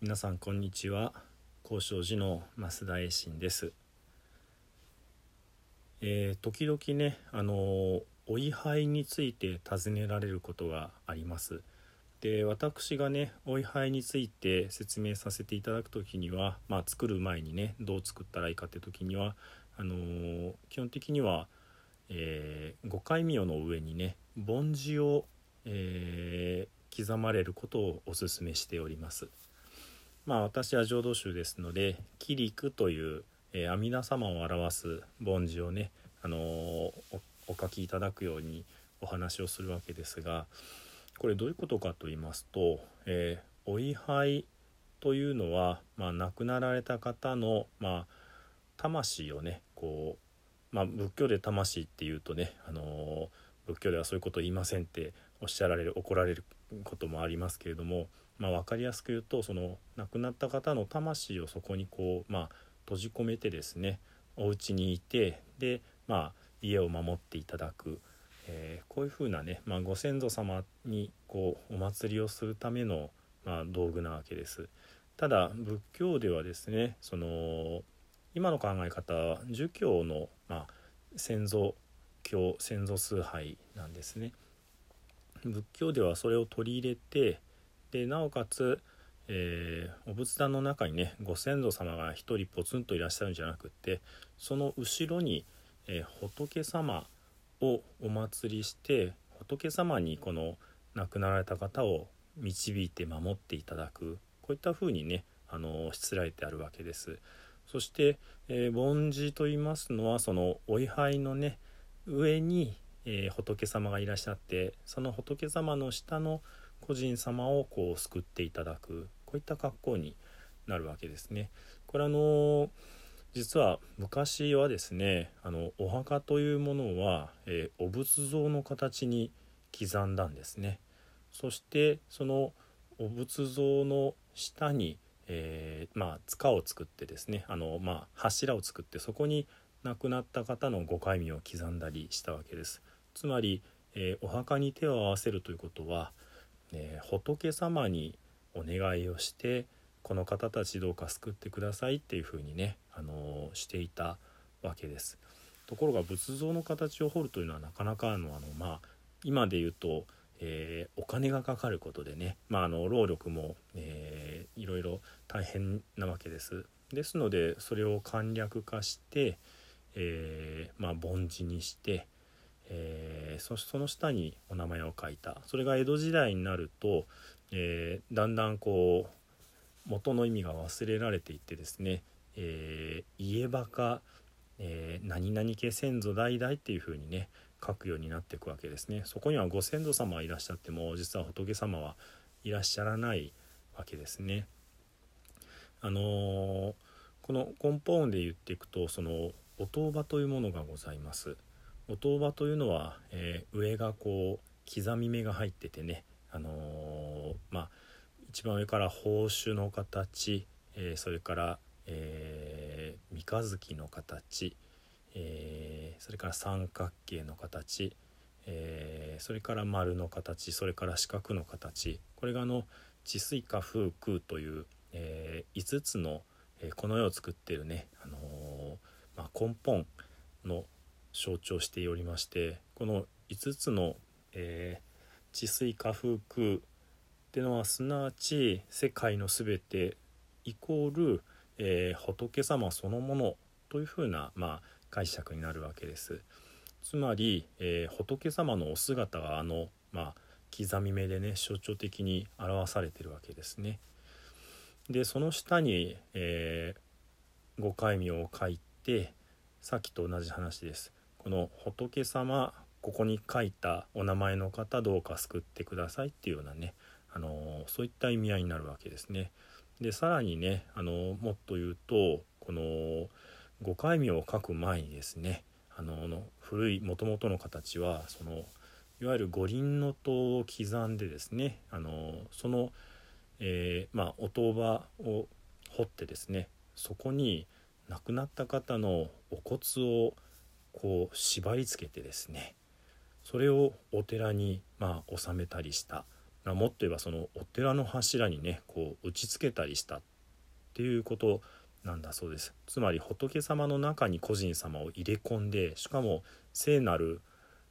皆さんこんにちは。高尚寺の増田栄信です。えー、時々ねあのお位牌について尋ねられることがあります。で私がねお位牌について説明させていただく時にはまあ作る前にねどう作ったらいいかって時にはあのー、基本的には、えー、五回名の上にね梵字を、えー、刻まれることをお勧めしております。まあ私は浄土宗ですので「キリク」という、えー、阿弥陀様を表す梵字をね、あのー、お書きいただくようにお話をするわけですがこれどういうことかと言いますと、えー、お位牌というのは、まあ、亡くなられた方の、まあ、魂をねこう、まあ、仏教で魂っていうとね、あの、仏教ではそういうことを言いませんっておっしゃられる怒られることもありますけれどもまあ、分かりやすく言うとその亡くなった方の魂をそこにこう、まあ、閉じ込めてですねお家にいてで、まあ、家を守っていただく、えー、こういうふうなね、まあ、ご先祖様にこうお祭りをするための、まあ、道具なわけです。ただ仏教ではですねその今の考え方は儒教の、まあ、先祖教先祖崇拝なんですね。仏教ではそれを取り入れてでなおかつ、えー、お仏壇の中にねご先祖様が一人ポツンといらっしゃるんじゃなくってその後ろに、えー、仏様をお祭りして仏様にこの亡くなられた方を導いて守っていただくこういったふうにねあのしつらえてあるわけです。そして、えー、梵字と言いますのはそのお位牌のね上に、えー、仏様がいらっしゃってその仏様の下の個人様をこう救っていただくこういった格好になるわけですね。これあの実は昔はですねあのお墓というものは、えー、お仏像の形に刻んだんですね。そしてそのお仏像の下に、えー、まあ、塚を作ってですねあの、まあ、柱を作ってそこに亡くなった方のご戒名を刻んだりしたわけです。つまり、えー、お墓に手を合わせるということはえ、仏様にお願いをしてこの方たちどうか救ってくださいっていうふうにね、あの、していたわけです。ところが仏像の形を彫るというのはなかなかのあの、まあ、今で言うと、えー、お金がかかることでね、まあ、あの労力も、えー、いろいろ大変なわけです。ですのでそれを簡略化して、えー、まあ、凡字にして、えー、そその下にお名前を書いた。それが江戸時代になると、え、だんだんこう元の意味が忘れられていってですね、えー、家バカ、えー、何々家先祖代々っていう風にね書くようになっていくわけですね。そこにはご先祖様はいらっしゃっても実は仏様はいらっしゃらないわけですね。あのー、この根本で言っていくとそのお当場というものがございます。お当場というのは、えー、上がこう刻み目が入っててね、あのー、まあ、一番上から宝珠の形、えー、それから、え三日月の形、えそれから三角形の形、えそれから丸の形それから四角の形。これがあの治水化風空という、え5つの、えこの世を作っているね、あのまあ、根本の象徴しておりましてこの5つの、えー、治水下風空ってのはすなわち世界の全てイコール、えー、仏様そのものというふうな、まあ、解釈になるわけです。つまり、えー、仏様のお姿があの、まあ、刻み目でね象徴的に表されてるわけですね。でその下に、えー、ご戒名を書いてさっきと同じ話です。この仏様ここに書いたお名前の方どうか救ってくださいっていうようなね、あのそういった意味合いになるわけですね。でさらにね、あのもっと言うとこの五戒名を書く前にですねあの古いもともとの形はそのいわゆる五輪の塔を刻んでですねあのその、えー、まあ、お塔場を掘ってですねそこに亡くなった方のお骨をこう縛り付けてですねそれをお寺にまあ納めたりした、もっと言えばそのお寺の柱にねこう打ちつけたりしたっていうことなんだそうですつまり仏様の中に個人様を入れ込んでしかも聖なる、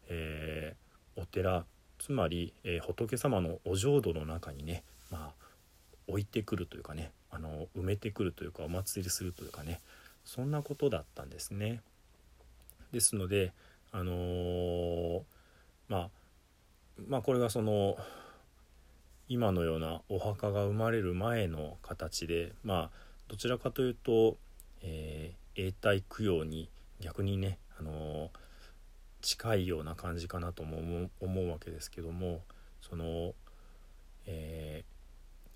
えー、お寺つまり、えー、仏様のお浄土の中にね、まあ、置いてくるというかねあの埋めてくるというかお祭りするというかねそんなことだったんですね。ですのであのー、まあまあこれがその今のようなお墓が生まれる前の形でまあどちらかというと、えー、永代供養に逆にね、あのー、近いような感じかなとも思うわけですけどもその、え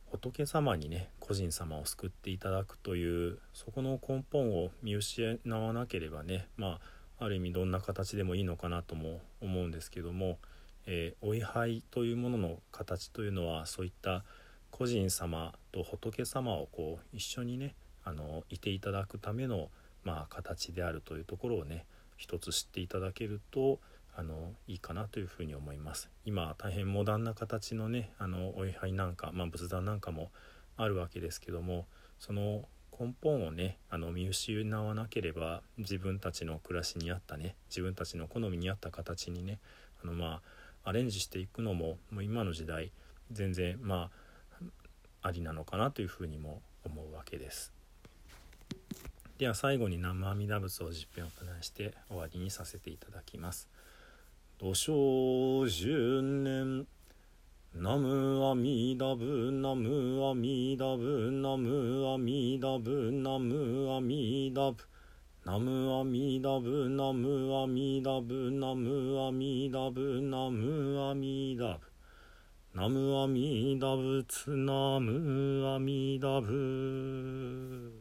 ー、仏様にね個人様を救っていただくというそこの根本を見失わなければねまあある意味どんな形でもいいのかなとも思うんですけども、えー、お位牌というものの形というのはそういった個人様と仏様をこう一緒にねあのいていただくための、まあ、形であるというところをね一つ知っていただけるとあのいいかなというふうに思います。今大変モダンな形のねあのお位牌なんか、まあ、仏壇なんかもあるわけですけどもその根本をねあの見失わなければ自分たちの暮らしに合ったね自分たちの好みに合った形にねあのまあアレンジしていくのももう今の時代全然まあありなのかなというふうにも思うわけです。では最後に南無阿弥陀仏を実編を行いして終わりにさせていただきます。土生十年ナムアミダブナムアミダブナムアミダブナムアミダブ。ナムアミダブナムアミダブナムアミダブナムアミダブ。ナムアミダ仏ナムアミダ仏